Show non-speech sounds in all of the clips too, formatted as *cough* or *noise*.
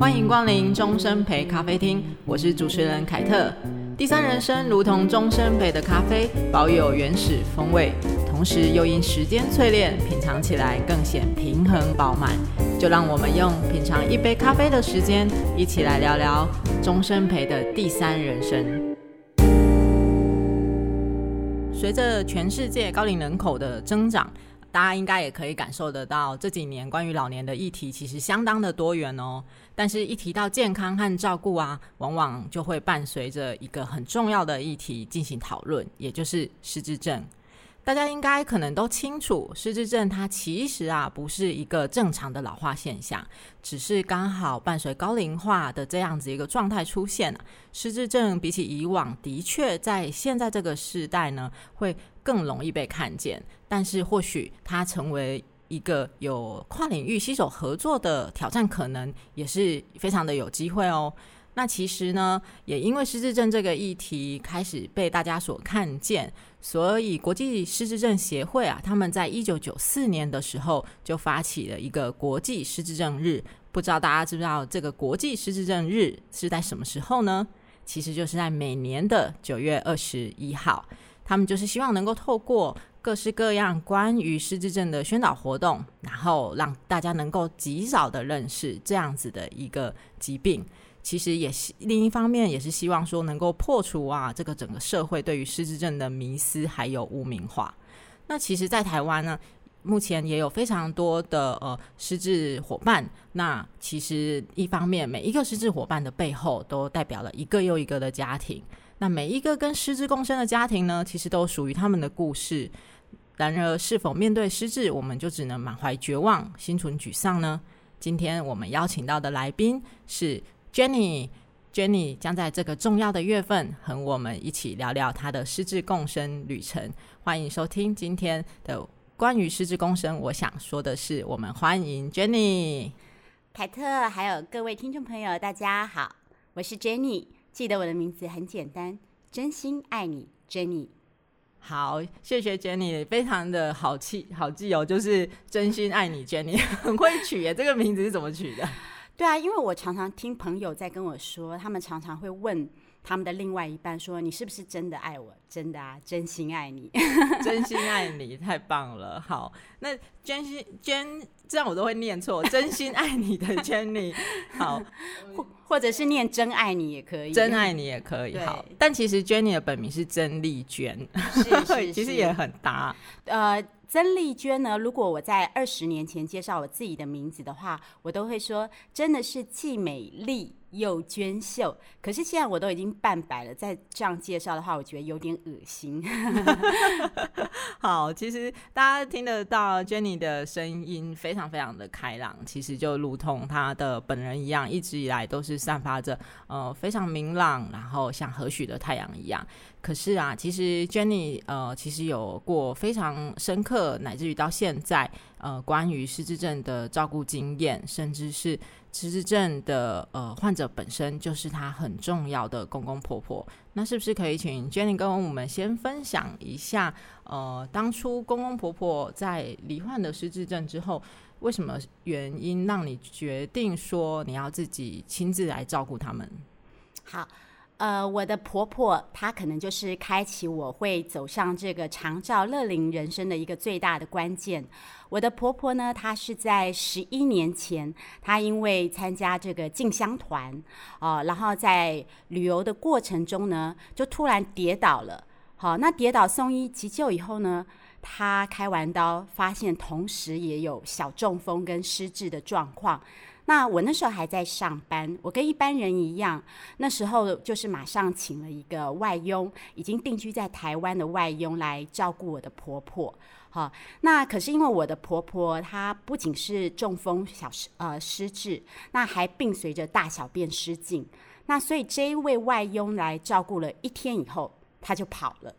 欢迎光临终生陪咖啡厅，我是主持人凯特。第三人生如同终生陪的咖啡，保有原始风味，同时又因时间淬炼，品尝起来更显平衡饱满。就让我们用品尝一杯咖啡的时间，一起来聊聊终生陪的第三人生。随着全世界高龄人口的增长，大家应该也可以感受得到，这几年关于老年的议题其实相当的多元哦。但是，一提到健康和照顾啊，往往就会伴随着一个很重要的议题进行讨论，也就是失智症。大家应该可能都清楚，失智症它其实啊不是一个正常的老化现象，只是刚好伴随高龄化的这样子一个状态出现。失智症比起以往，的确在现在这个时代呢，会更容易被看见。但是或许它成为一个有跨领域携手合作的挑战，可能也是非常的有机会哦。那其实呢，也因为失智症这个议题开始被大家所看见，所以国际失智症协会啊，他们在一九九四年的时候就发起了一个国际失智症日。不知道大家知不知道这个国际失智症日是在什么时候呢？其实就是在每年的九月二十一号。他们就是希望能够透过各式各样关于失智症的宣导活动，然后让大家能够及早的认识这样子的一个疾病。其实也是另一方面，也是希望说能够破除啊这个整个社会对于失智症的迷思还有污名化。那其实，在台湾呢，目前也有非常多的呃失智伙伴。那其实一方面，每一个失智伙伴的背后都代表了一个又一个的家庭。那每一个跟失智共生的家庭呢，其实都属于他们的故事。然而，是否面对失智，我们就只能满怀绝望、心存沮丧呢？今天我们邀请到的来宾是。Jenny，Jenny 将在这个重要的月份和我们一起聊聊她的失智共生旅程。欢迎收听今天的关于失智共生。我想说的是，我们欢迎 Jenny。凯特，还有各位听众朋友，大家好，我是 Jenny。记得我的名字很简单，真心爱你，Jenny。好，谢谢 Jenny，非常的好记，好记哦，就是真心爱你，Jenny，*laughs* 很会取耶。这个名字是怎么取的？对啊，因为我常常听朋友在跟我说，他们常常会问他们的另外一半说：“你是不是真的爱我？”真的啊，真心爱你，*laughs* 真心爱你，太棒了。好，那真心真这样我都会念错，真心爱你的 Jenny，*laughs* 好，*laughs* 或或者是念真爱你也可以，真爱你也可以。好，但其实 Jenny 的本名是曾丽娟，是是是其实也很搭。呃。曾丽娟呢？如果我在二十年前介绍我自己的名字的话，我都会说真的是既美丽又娟秀。可是现在我都已经半百了，再这样介绍的话，我觉得有点恶心。好，其实大家听得到 Jenny 的声音非常非常的开朗，其实就如同她的本人一样，一直以来都是散发着呃非常明朗，然后像和煦的太阳一样。可是啊，其实 Jenny 呃，其实有过非常深刻，乃至于到现在呃，关于失智症的照顾经验，甚至是失智症的呃患者本身就是他很重要的公公婆婆。那是不是可以请 Jenny 跟我们先分享一下，呃，当初公公婆婆在罹患的失智症之后，为什么原因让你决定说你要自己亲自来照顾他们？好。呃，我的婆婆她可能就是开启我会走上这个长照乐龄人生的一个最大的关键。我的婆婆呢，她是在十一年前，她因为参加这个进香团，哦，然后在旅游的过程中呢，就突然跌倒了。好，那跌倒送医急救以后呢，她开完刀，发现同时也有小中风跟失智的状况。那我那时候还在上班，我跟一般人一样，那时候就是马上请了一个外佣，已经定居在台湾的外佣来照顾我的婆婆。好，那可是因为我的婆婆她不仅是中风小失呃失智，那还伴随着大小便失禁，那所以这一位外佣来照顾了一天以后，她就跑了。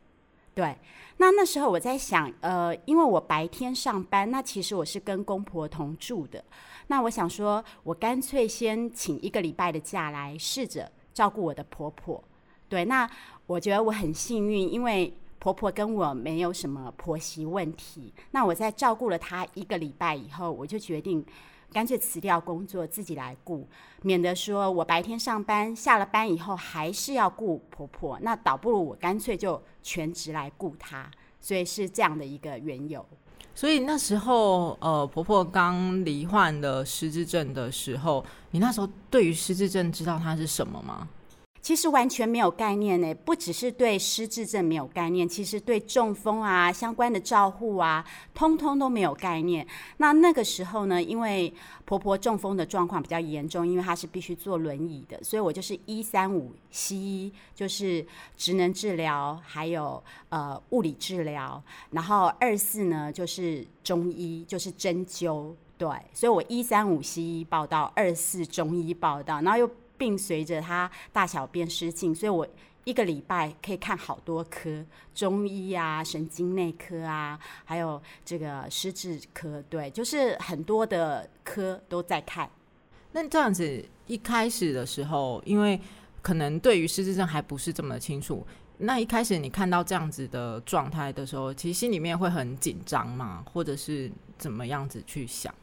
对，那那时候我在想，呃，因为我白天上班，那其实我是跟公婆同住的。那我想说，我干脆先请一个礼拜的假来试着照顾我的婆婆。对，那我觉得我很幸运，因为婆婆跟我没有什么婆媳问题。那我在照顾了她一个礼拜以后，我就决定干脆辞掉工作自己来顾，免得说我白天上班，下了班以后还是要顾婆婆，那倒不如我干脆就全职来顾她。所以是这样的一个缘由。所以那时候，呃，婆婆刚罹患了失智症的时候，你那时候对于失智症知道它是什么吗？其实完全没有概念呢，不只是对失智症没有概念，其实对中风啊相关的照护啊，通通都没有概念。那那个时候呢，因为婆婆中风的状况比较严重，因为她是必须坐轮椅的，所以我就是一三五西医，就是职能治疗，还有呃物理治疗，然后二四呢就是中医，就是针灸。对，所以我一三五西医报到，二四中医报到，然后又。并随着他大小便失禁，所以我一个礼拜可以看好多科，中医啊、神经内科啊，还有这个失智科，对，就是很多的科都在看。那这样子一开始的时候，因为可能对于失智症还不是这么清楚，那一开始你看到这样子的状态的时候，其实心里面会很紧张吗？或者是怎么样子去想？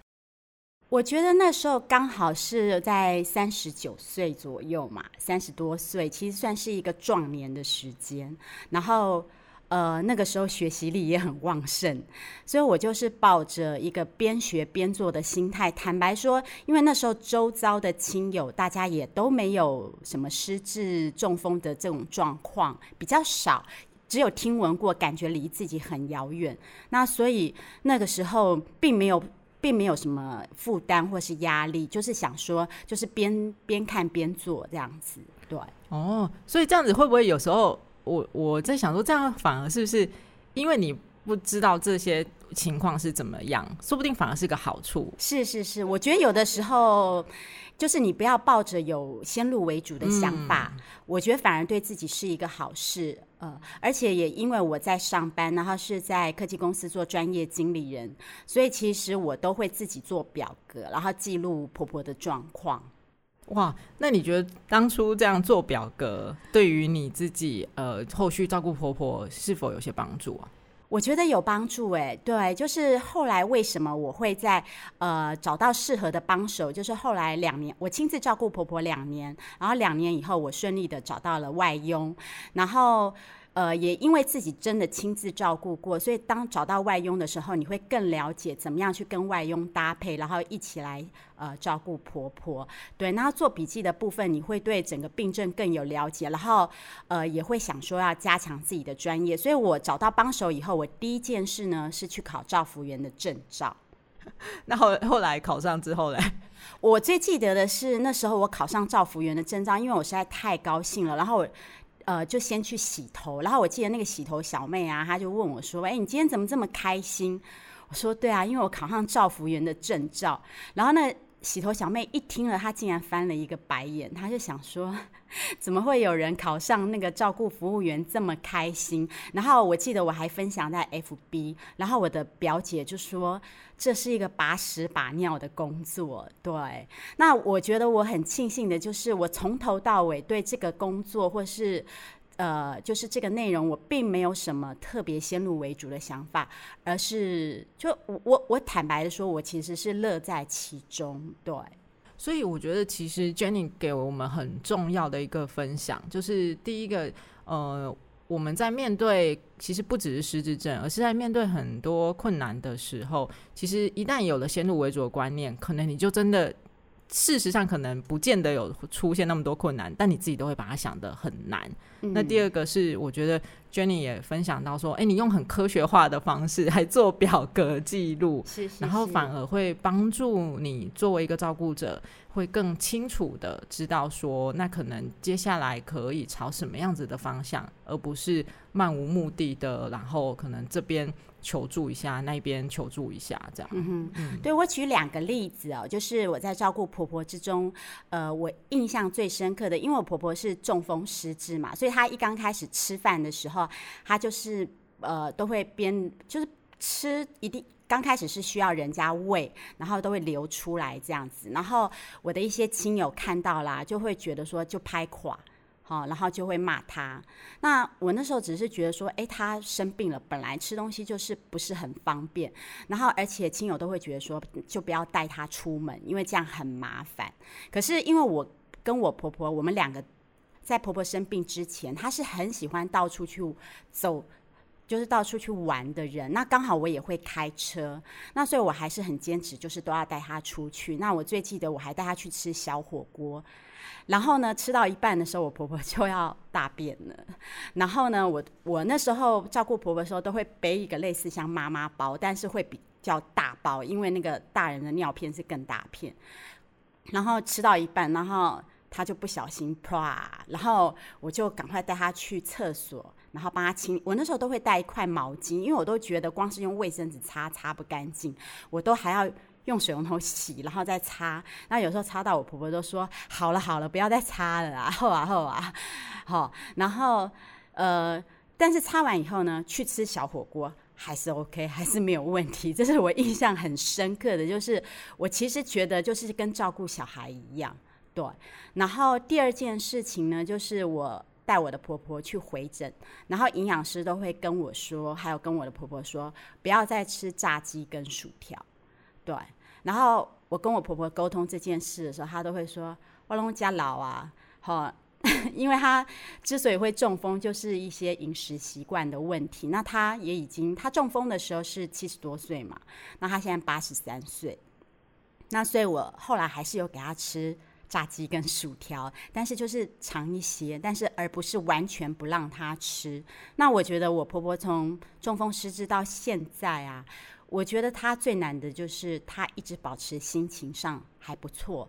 我觉得那时候刚好是在三十九岁左右嘛，三十多岁，其实算是一个壮年的时间。然后，呃，那个时候学习力也很旺盛，所以我就是抱着一个边学边做的心态。坦白说，因为那时候周遭的亲友大家也都没有什么失智、中风的这种状况，比较少，只有听闻过，感觉离自己很遥远。那所以那个时候并没有。并没有什么负担或是压力，就是想说，就是边边看边做这样子，对。哦，所以这样子会不会有时候，我我在想说，这样反而是不是因为你不知道这些情况是怎么样，说不定反而是个好处。是是是，我觉得有的时候。就是你不要抱着有先入为主的想法，嗯，我觉得反而对自己是一个好事。呃，而且也因为我在上班，然后是在科技公司做专业经理人，所以其实我都会自己做表格，然后记录婆婆的状况。哇，那你觉得当初这样做表格，对于你自己呃后续照顾婆婆是否有些帮助啊？我觉得有帮助诶，对，就是后来为什么我会在呃找到适合的帮手，就是后来两年我亲自照顾婆婆两年，然后两年以后我顺利的找到了外佣，然后。呃，也因为自己真的亲自照顾过，所以当找到外佣的时候，你会更了解怎么样去跟外佣搭配，然后一起来呃照顾婆婆。对，然后做笔记的部分，你会对整个病症更有了解，然后呃也会想说要加强自己的专业。所以我找到帮手以后，我第一件事呢是去考照服员的证照。*laughs* 那后后来考上之后呢？*laughs* 我最记得的是那时候我考上照服员的证照，因为我实在太高兴了，然后我。呃，就先去洗头，然后我记得那个洗头小妹啊，她就问我说：“哎，你今天怎么这么开心？”我说：“对啊，因为我考上赵福源的证照。”然后那洗头小妹一听了，她竟然翻了一个白眼，她就想说：“ *laughs* 怎么会有人考上那个照顾服务员这么开心？”然后我记得我还分享在 FB，然后我的表姐就说。这是一个把屎把尿的工作，对。那我觉得我很庆幸的就是，我从头到尾对这个工作，或是呃，就是这个内容，我并没有什么特别先入为主的想法，而是就我我坦白的说，我其实是乐在其中，对。所以我觉得，其实 Jenny 给我们很重要的一个分享，就是第一个，呃。我们在面对，其实不只是失智症，而是在面对很多困难的时候，其实一旦有了先入为主的观念，可能你就真的。事实上，可能不见得有出现那么多困难，但你自己都会把它想得很难。嗯。那第二个是，我觉得 Jenny 也分享到说，哎，你用很科学化的方式来做表格记录，是是是，然后反而会帮助你作为一个照顾者，会更清楚的知道说，那可能接下来可以朝什么样子的方向，而不是漫无目的的，然后可能这边。求助一下，那边求助一下，这样。嗯哼，嗯对，我举两个例子哦，就是我在照顾婆婆之中，呃，我印象最深刻的，因为我婆婆是中风失智嘛，所以他一刚开始吃饭的时候，他就是呃都会边就是吃一定刚开始是需要人家喂，然后都会流出来这样子，然后我的一些亲友看到啦，就会觉得说就拍垮。好，然后就会骂他。那我那时候只是觉得说，哎，他生病了，本来吃东西就是不是很方便，然后而且亲友都会觉得说，就不要带他出门，因为这样很麻烦。可是因为我跟我婆婆，我们两个在婆婆生病之前，她是很喜欢到处去走。就是到处去玩的人，那刚好我也会开车，那所以我还是很坚持，就是都要带她出去。那我最记得我还带她去吃小火锅，然后呢，吃到一半的时候，我婆婆 *laughs* 就要大便了。然后呢，我我那时候照顾婆婆的时候，都会背一个类似像妈妈包，但是会比较大包，因为那个大人的尿片是更大片。然后吃到一半，然后他就不小心啪，然后我就赶快带他去厕所。然后帮他清，我那时候都会带一块毛巾，因为我都觉得光是用卫生纸擦擦不干净，我都还要用水龙头洗，然后再擦。那有时候擦到我婆婆都说：“好了好了，不要再擦了啊，*laughs* 后啊后啊。”好，然后呃，但是擦完以后呢，去吃小火锅还是 OK，还是没有问题。这是我印象很深刻的，就是我其实觉得就是跟照顾小孩一样，对。然后第二件事情呢，就是我。带我的婆婆去回诊，然后营养师都会跟我说，还有跟我的婆婆说，不要再吃炸鸡跟薯条。对，然后我跟我婆婆沟通这件事的时候，她都会说：“我拢家老啊，好，*laughs* 因为她之所以会中风，就是一些饮食习惯的问题。那她也已经，她中风的时候是七十多岁嘛，那她现在八十三岁，那所以我后来还是有给她吃。”炸鸡跟薯条，*laughs* 但是就是尝一些，但是而不是完全不让他吃。那我觉得我婆婆从中风失智到现在啊，我觉得她最难的就是她一直保持心情上还不错，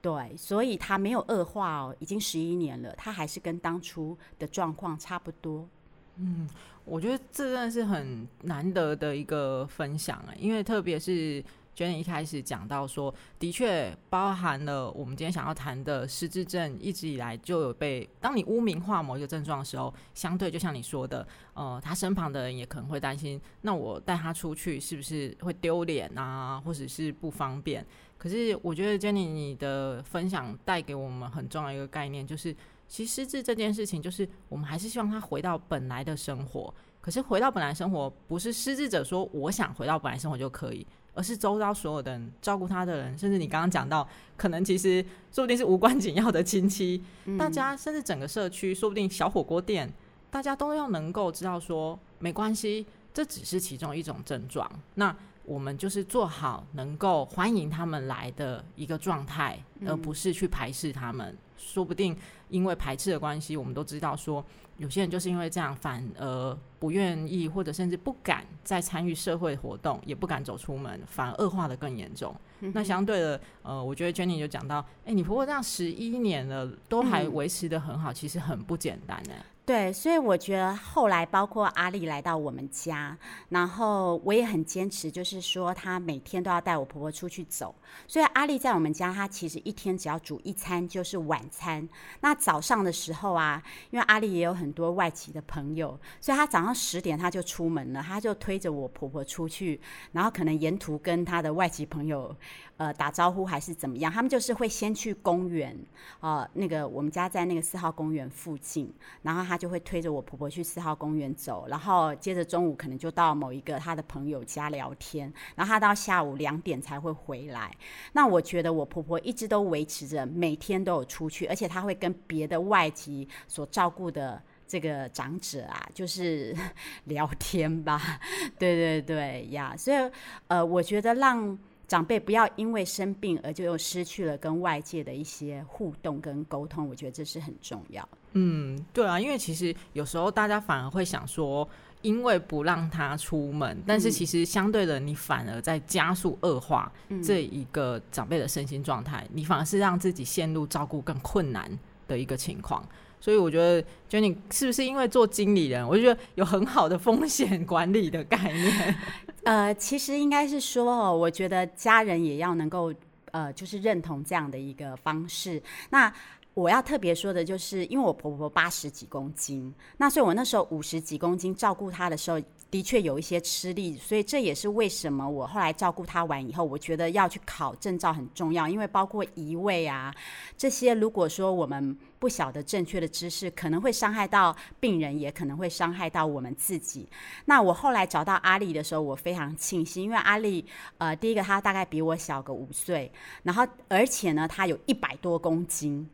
对，所以她没有恶化哦，已经十一年了，她还是跟当初的状况差不多。嗯，我觉得这真的是很难得的一个分享啊，因为特别是。Jenny 一开始讲到说，的确包含了我们今天想要谈的失智症，一直以来就有被，当你污名化某一个症状的时候，相对就像你说的，呃，他身旁的人也可能会担心，那我带他出去是不是会丢脸啊，或者是不方便？可是我觉得 Jenny 你的分享带给我们很重要一个概念，就是其实失智这件事情，就是我们还是希望他回到本来的生活。可是回到本来生活，不是失智者说我想回到本来生活就可以。而是周遭所有的人照顾他的人，甚至你刚刚讲到，可能其实说不定是无关紧要的亲戚，嗯、大家甚至整个社区，说不定小火锅店，大家都要能够知道说，没关系，这只是其中一种症状。那我们就是做好能够欢迎他们来的一个状态，嗯、而不是去排斥他们。说不定因为排斥的关系，我们都知道说。有些人就是因为这样，反而不愿意，或者甚至不敢再参与社会活动，也不敢走出门，反而恶化的更严重。嗯、那相对的，呃，我觉得 Jenny 就讲到，哎、欸，你婆婆这样十一年了，都还维持的很好，嗯、其实很不简单呢。对，所以我觉得后来包括阿丽来到我们家，然后我也很坚持，就是说她每天都要带我婆婆出去走。所以阿丽在我们家，她其实一天只要煮一餐就是晚餐。那早上的时候啊，因为阿丽也有很多外籍的朋友，所以她早上十点她就出门了，她就推着我婆婆出去，然后可能沿途跟她的外籍朋友。呃，打招呼还是怎么样？他们就是会先去公园，呃，那个我们家在那个四号公园附近，然后他就会推着我婆婆去四号公园走，然后接着中午可能就到某一个他的朋友家聊天，然后他到下午两点才会回来。那我觉得我婆婆一直都维持着每天都有出去，而且他会跟别的外籍所照顾的这个长者啊，就是 *laughs* 聊天吧。*laughs* 对对对呀，所以呃，我觉得让。长辈不要因为生病而就又失去了跟外界的一些互动跟沟通，我觉得这是很重要。嗯，对啊，因为其实有时候大家反而会想说，因为不让他出门，但是其实相对的，你反而在加速恶化这一个长辈的身心状态，你反而是让自己陷入照顾更困难的一个情况。所以我觉得，Jenny 是不是因为做经理人，我就觉得有很好的风险管理的概念？*laughs* 呃，其实应该是说哦，我觉得家人也要能够呃，就是认同这样的一个方式。那我要特别说的就是，因为我婆婆八十几公斤，那所以我那时候五十几公斤照顾她的时候，的确有一些吃力，所以这也是为什么我后来照顾他完以后，我觉得要去考证照很重要，因为包括移位啊这些，如果说我们不晓得正确的知识，可能会伤害到病人，也可能会伤害到我们自己。那我后来找到阿丽的时候，我非常庆幸，因为阿丽，呃，第一个她大概比我小个五岁，然后而且呢，她有一百多公斤。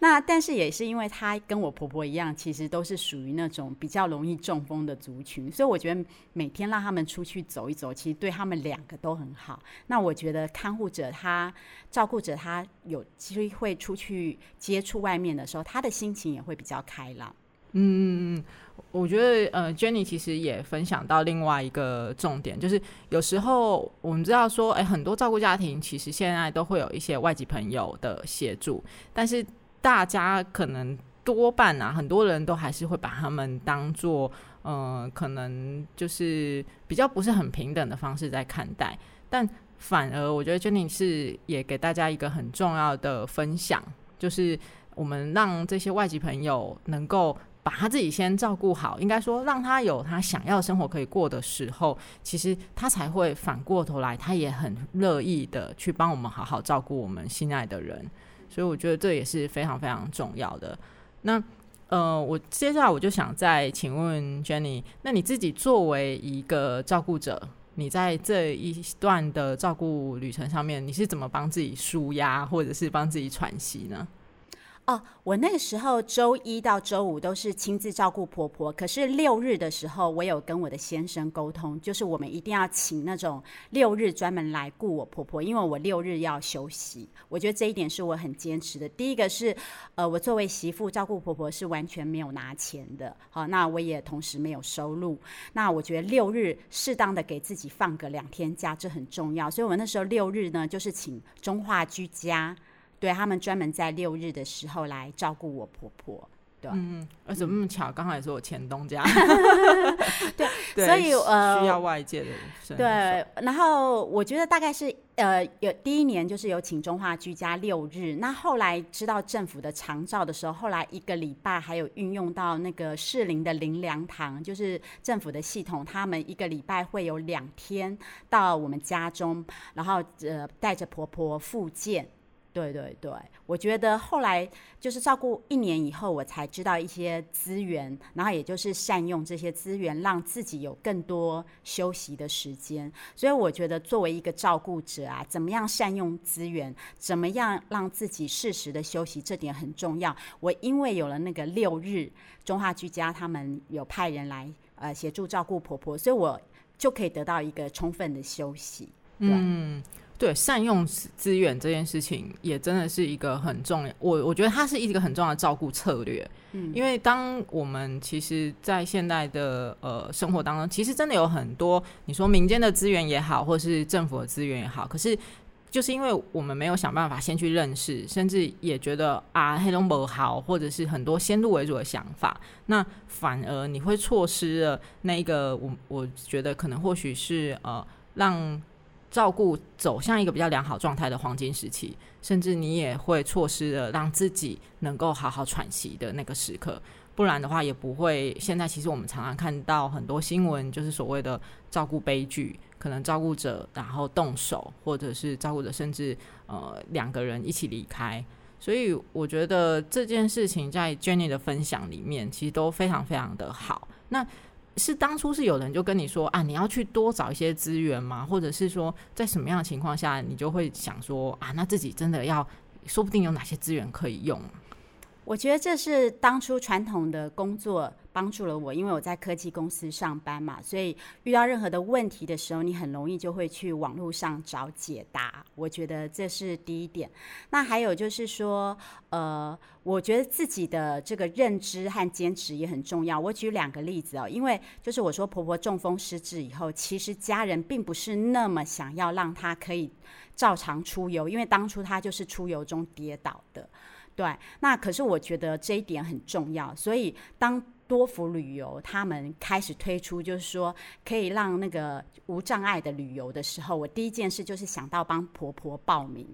那但是也是因为她跟我婆婆一样，其实都是属于那种比较容易中风的族群，所以我觉得每天让他们出去走一走，其实对他们两个都很好。那我觉得看护者他照顾者他有机会出去接触外面的时候，他的心情也会比较开朗。嗯嗯，我觉得呃，Jenny 其实也分享到另外一个重点，就是有时候我们知道说，哎，很多照顾家庭其实现在都会有一些外籍朋友的协助，但是大家可能多半啊，很多人都还是会把他们当做，呃，可能就是比较不是很平等的方式在看待，但反而我觉得 Jenny 是也给大家一个很重要的分享，就是我们让这些外籍朋友能够。把他自己先照顾好，应该说让他有他想要生活可以过的时候，其实他才会反过头来，他也很乐意的去帮我们好好照顾我们心爱的人。所以我觉得这也是非常非常重要的。那呃，我接下来我就想再请问 Jenny，那你自己作为一个照顾者，你在这一段的照顾旅程上面，你是怎么帮自己舒压，或者是帮自己喘息呢？我那个时候周一到周五都是亲自照顾婆婆，可是六日的时候，我有跟我的先生沟通，就是我们一定要请那种六日专门来顾我婆婆，因为我六日要休息。我觉得这一点是我很坚持的。第一个是，呃，我作为媳妇照顾婆婆是完全没有拿钱的，好，那我也同时没有收入。那我觉得六日适当的给自己放个两天假，这很重要。所以我们那时候六日呢，就是请中化居家。对，他们专门在六日的时候来照顾我婆婆。对，嗯，而怎么那么巧，刚好也是我前东家。*laughs* 对，*laughs* 对，所以呃，需要外界的人。对，然后我觉得大概是呃，有第一年就是有请中华居家六日，那后来知道政府的长照的时候，后来一个礼拜还有运用到那个适龄的灵粮堂，就是政府的系统，他们一个礼拜会有两天到我们家中，然后呃带着婆婆复健。对对对，我觉得后来就是照顾一年以后，我才知道一些资源，然后也就是善用这些资源，让自己有更多休息的时间。所以我觉得作为一个照顾者啊，怎么样善用资源，怎么样让自己适时的休息，这点很重要。我因为有了那个六日中华居家，他们有派人来呃协助照顾婆婆，所以我就可以得到一个充分的休息。嗯。对，善用资源这件事情也真的是一个很重要，我我觉得它是一个很重要的照顾策略。嗯，因为当我们其实，在现代的呃生活当中，其实真的有很多你说民间的资源也好，或是政府的资源也好，可是就是因为我们没有想办法先去认识，甚至也觉得啊黑龙不好，或者是很多先入为主的想法，那反而你会错失了那一个我我觉得可能或许是呃让。照顾走向一个比较良好状态的黄金时期，甚至你也会错失了让自己能够好好喘息的那个时刻。不然的话，也不会。现在其实我们常常看到很多新闻，就是所谓的照顾悲剧，可能照顾者然后动手，或者是照顾者甚至呃两个人一起离开。所以我觉得这件事情在 Jenny 的分享里面，其实都非常非常的好。那。是当初是有人就跟你说啊，你要去多找一些资源吗？或者是说，在什么样的情况下，你就会想说啊，那自己真的要，说不定有哪些资源可以用？我觉得这是当初传统的工作帮助了我，因为我在科技公司上班嘛，所以遇到任何的问题的时候，你很容易就会去网络上找解答。我觉得这是第一点。那还有就是说，呃，我觉得自己的这个认知和坚持也很重要。我举两个例子哦，因为就是我说婆婆中风失智以后，其实家人并不是那么想要让她可以照常出游，因为当初她就是出游中跌倒的。对，那可是我觉得这一点很重要，所以当多福旅游他们开始推出，就是说可以让那个无障碍的旅游的时候，我第一件事就是想到帮婆婆报名。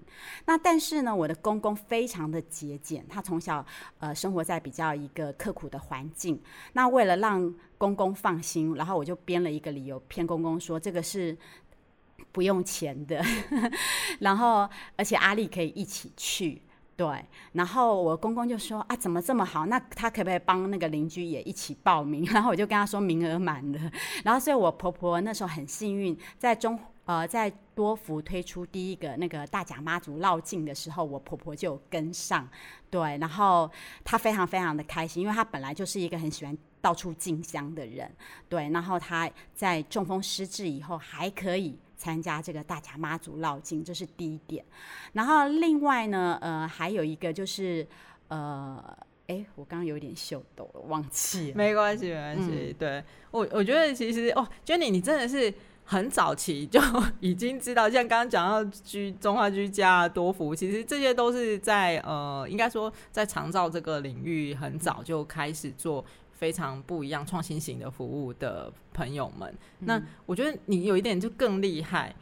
那但是呢，我的公公非常的节俭，他从小呃生活在比较一个刻苦的环境。那为了让公公放心，然后我就编了一个理由骗公公说这个是不用钱的，*laughs* 然后而且阿丽可以一起去。对，然后我公公就说啊，怎么这么好？那他可不可以帮那个邻居也一起报名？*laughs* 然后我就跟他说名额满了。然后所以我婆婆那时候很幸运，在中呃在多福推出第一个那个大甲妈祖绕境的时候，我婆婆就跟上。对，然后她非常非常的开心，因为她本来就是一个很喜欢到处进香的人。对，然后她在中风失智以后还可以。参加这个大甲妈祖绕境，这是第一点。然后另外呢，呃，还有一个就是，呃，哎，我刚刚有点秀逗了，忘记了。*laughs* 没关系，没关系。嗯、对我，我觉得其实哦，Jenny，你真的是很早期就已经知道，像刚刚讲到居中华居家多福，其实这些都是在呃，应该说在长照这个领域很早就开始做。非常不一样、创新型的服务的朋友们，嗯、那我觉得你有一点就更厉害。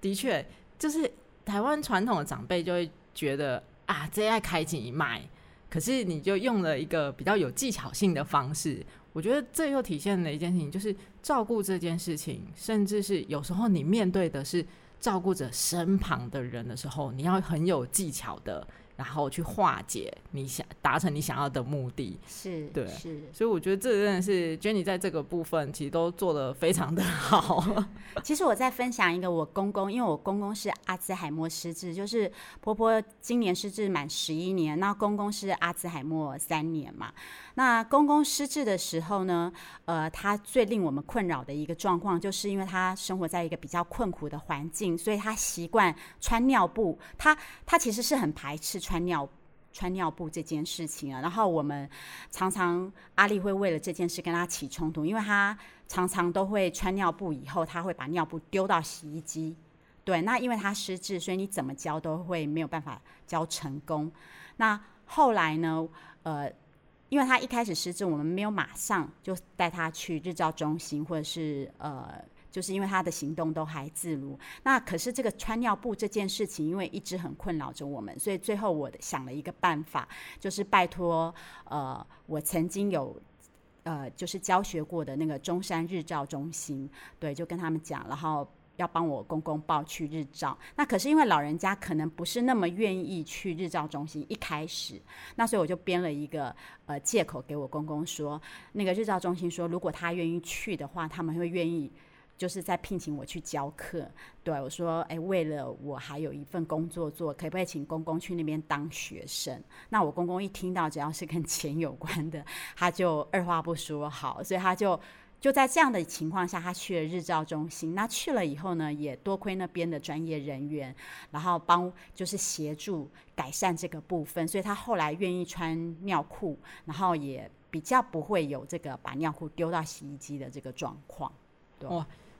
的确，就是台湾传统的长辈就会觉得啊，这爱开紧一卖，可是你就用了一个比较有技巧性的方式。我觉得这又体现了一件事情，就是照顾这件事情，甚至是有时候你面对的是照顾者身旁的人的时候，你要很有技巧的。然后去化解你想达成你想要的目的，是对，是，所以我觉得这真的是 Jenny 在这个部分其实都做的非常的好。*laughs* 其实我再分享一个我公公，因为我公公是阿兹海默失智，就是婆婆今年失智满十一年，那公公是阿兹海默三年嘛。那公公失智的时候呢，呃，他最令我们困扰的一个状况，就是因为他生活在一个比较困苦的环境，所以他习惯穿尿布，他他其实是很排斥。穿尿穿尿布这件事情啊，然后我们常常阿丽会为了这件事跟他起冲突，因为他常常都会穿尿布以后，他会把尿布丢到洗衣机。对，那因为他失智，所以你怎么教都会没有办法教成功。那后来呢，呃，因为他一开始失智，我们没有马上就带他去日照中心，或者是呃。就是因为他的行动都还自如，那可是这个穿尿布这件事情，因为一直很困扰着我们，所以最后我想了一个办法，就是拜托呃，我曾经有呃，就是教学过的那个中山日照中心，对，就跟他们讲，然后要帮我公公报去日照。那可是因为老人家可能不是那么愿意去日照中心，一开始，那所以我就编了一个呃借口给我公公说，那个日照中心说，如果他愿意去的话，他们会愿意。就是在聘请我去教课，对我说：“哎，为了我还有一份工作做，可不可以请公公去那边当学生？”那我公公一听到只要是跟钱有关的，他就二话不说好，所以他就就在这样的情况下，他去了日照中心。那去了以后呢，也多亏那边的专业人员，然后帮就是协助改善这个部分，所以他后来愿意穿尿裤，然后也比较不会有这个把尿裤丢到洗衣机的这个状况。对。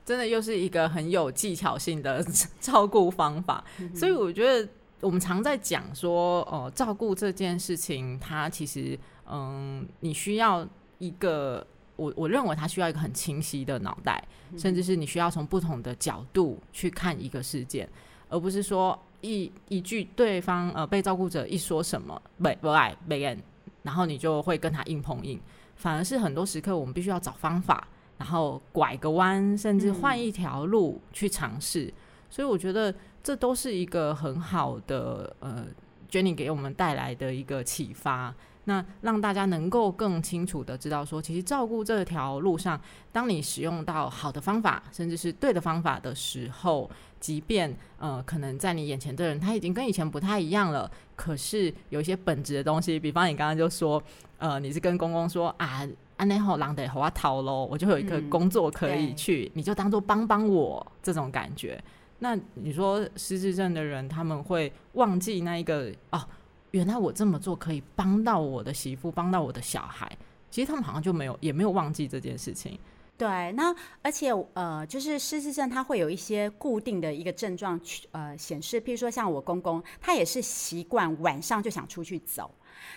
真的又是一个很有技巧性的 *laughs* 照顾方法，所以我觉得我们常在讲说，哦、呃，照顾这件事情，它其实，嗯，你需要一个，我我认为它需要一个很清晰的脑袋，甚至是你需要从不同的角度去看一个事件，而不是说一一句对方呃被照顾者一说什么不不爱没人，然后你就会跟他硬碰硬，反而是很多时刻我们必须要找方法。然后拐个弯，甚至换一条路去尝试，嗯、所以我觉得这都是一个很好的呃，Jenny 给我们带来的一个启发。那让大家能够更清楚的知道说，其实照顾这条路上，当你使用到好的方法，甚至是对的方法的时候，即便呃可能在你眼前的人他已经跟以前不太一样了，可是有一些本质的东西，比方你刚刚就说，呃，你是跟公公说啊。安内后，狼得和我讨喽，我就有一个工作可以去，嗯、你就当做帮帮我这种感觉。那你说失智症的人，他们会忘记那一个哦，原来我这么做可以帮到我的媳妇，帮到我的小孩。其实他们好像就没有，也没有忘记这件事情。对，那而且呃，就是失智症，它会有一些固定的一个症状，呃，显示，譬如说像我公公，他也是习惯晚上就想出去走。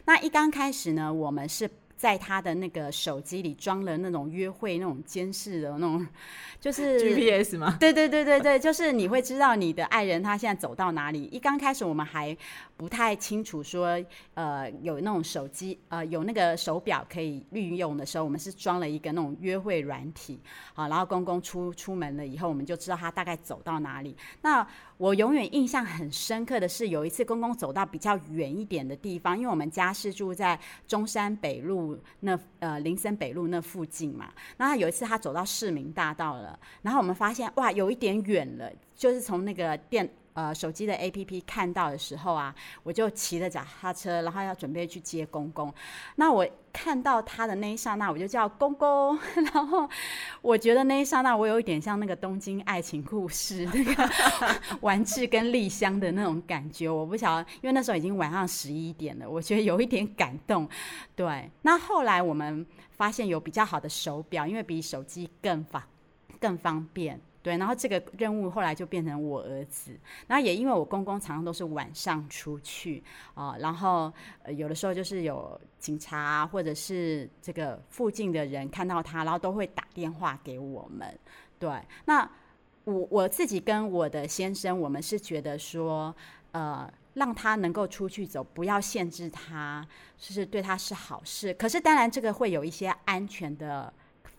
那一刚开始呢，我们是。在他的那个手机里装了那种约会那种监视的那种，*laughs* 就是 *laughs* GPS 吗？对对对对对，就是你会知道你的爱人他现在走到哪里。一刚开始我们还不太清楚说，呃，有那种手机，呃，有那个手表可以运用的时候，我们是装了一个那种约会软体，好，然后公公出出门了以后，我们就知道他大概走到哪里。那我永远印象很深刻的是，有一次公公走到比较远一点的地方，因为我们家是住在中山北路那呃林森北路那附近嘛。那有一次他走到市民大道了，然后我们发现哇，有一点远了，就是从那个电。呃，手机的 APP 看到的时候啊，我就骑着脚踏车，然后要准备去接公公。那我看到他的那一刹那，我就叫公公。*laughs* 然后我觉得那一刹那，我有一点像那个东京爱情故事那个 *laughs* 完治跟丽香的那种感觉。我不晓得，因为那时候已经晚上十一点了，我觉得有一点感动。对，那后来我们发现有比较好的手表，因为比手机更方更方便。对，然后这个任务后来就变成我儿子，那也因为我公公常常都是晚上出去啊、然后、有的时候就是有警察或者是这个附近的人看到他，然后都会打电话给我们。对，那我我自己跟我的先生，我们是觉得说，呃，让他能够出去走，不要限制他，就是对他是好事。可是当然这个会有一些安全的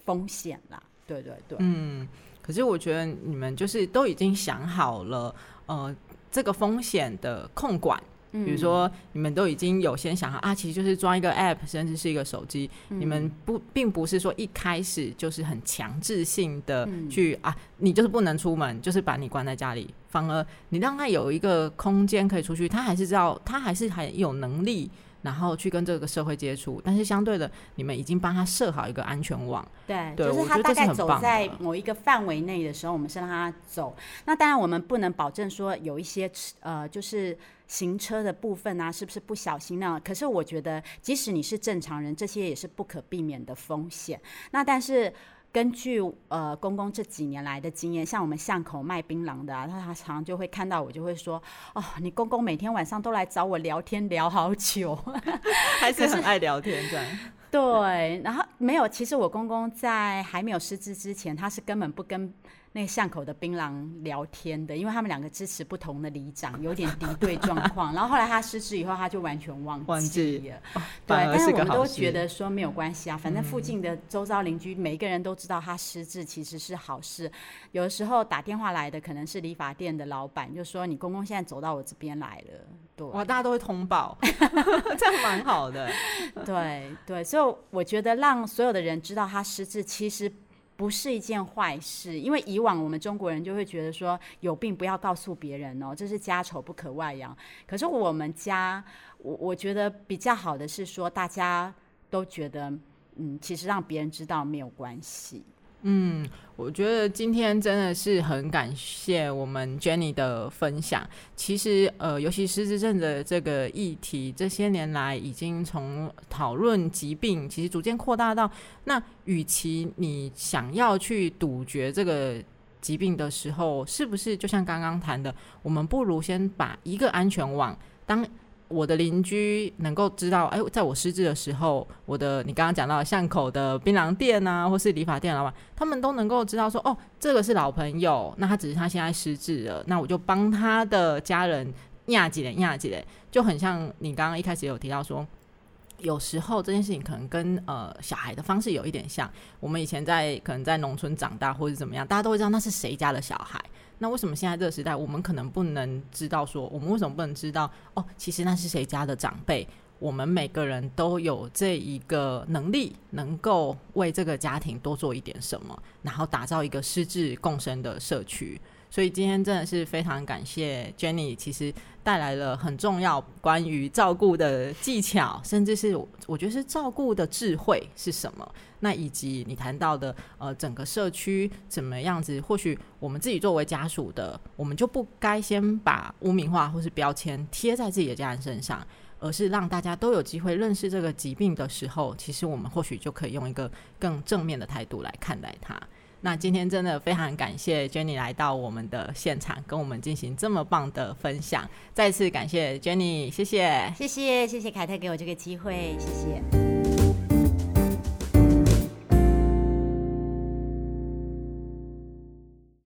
风险啦。对对对，嗯。可是我觉得你们就是都已经想好了，呃，这个风险的控管，比如说你们都已经有先想好啊，其实就是装一个 app，甚至是一个手机，嗯、你们不并不是说一开始就是很强制性的去、嗯、啊，你就是不能出门，就是把你关在家里，反而你让他有一个空间可以出去，他还是知道，他还是很有能力。然后去跟这个社会接触，但是相对的，你们已经帮他设好一个安全网。对，对就是他大概走在某一个范围内的时候，我们是让他走。那当然，我们不能保证说有一些呃，就是行车的部分啊，是不是不小心那样？可是我觉得，即使你是正常人，这些也是不可避免的风险。那但是。根据呃公公这几年来的经验，像我们巷口卖槟榔的啊，他常常就会看到我，就会说：“哦，你公公每天晚上都来找我聊天，聊好久，*laughs* 还是很爱聊天这样。”对，然后没有，其实我公公在还没有失智之前，他是根本不跟。那个巷口的槟榔聊天的，因为他们两个支持不同的里长，有点敌对状况。*laughs* 然后后来他失智以后，他就完全忘记了。对，但是我们都觉得说没有关系啊，反正附近的周遭邻居每一个人都知道他失智其实是好事。嗯、有的时候打电话来的可能是理发店的老板，就说你公公现在走到我这边来了。对，哇，大家都会通报，*laughs* 这样蛮好的。对对，所以我觉得让所有的人知道他失智，其实。不是一件坏事，因为以往我们中国人就会觉得说有病不要告诉别人哦，这是家丑不可外扬。可是我们家，我我觉得比较好的是说，大家都觉得，嗯，其实让别人知道没有关系。嗯，我觉得今天真的是很感谢我们 Jenny 的分享。其实，呃，尤其失智症的这个议题，这些年来已经从讨论疾病，其实逐渐扩大到，那与其你想要去杜绝这个疾病的时候，是不是就像刚刚谈的，我们不如先把一个安全网当。我的邻居能够知道，哎，在我失智的时候，我的你刚刚讲到巷口的槟榔店啊，或是理发店老板，他们都能够知道说，哦，这个是老朋友，那他只是他现在失智了，那我就帮他的家人压几嘞压几嘞，就很像你刚刚一开始有提到说，有时候这件事情可能跟呃小孩的方式有一点像，我们以前在可能在农村长大或者怎么样，大家都会知道那是谁家的小孩。那为什么现在这个时代，我们可能不能知道说，我们为什么不能知道哦？其实那是谁家的长辈？我们每个人都有这一个能力，能够为这个家庭多做一点什么，然后打造一个失智共生的社区。所以今天真的是非常感谢 Jenny，其实带来了很重要关于照顾的技巧，甚至是我觉得是照顾的智慧是什么。那以及你谈到的呃整个社区怎么样子，或许我们自己作为家属的，我们就不该先把污名化或是标签贴在自己的家人身上，而是让大家都有机会认识这个疾病的时候，其实我们或许就可以用一个更正面的态度来看待它。那今天真的非常感谢 Jenny 来到我们的现场，跟我们进行这么棒的分享。再次感谢 Jenny，谢谢，谢谢，谢谢凯特给我这个机会，谢谢。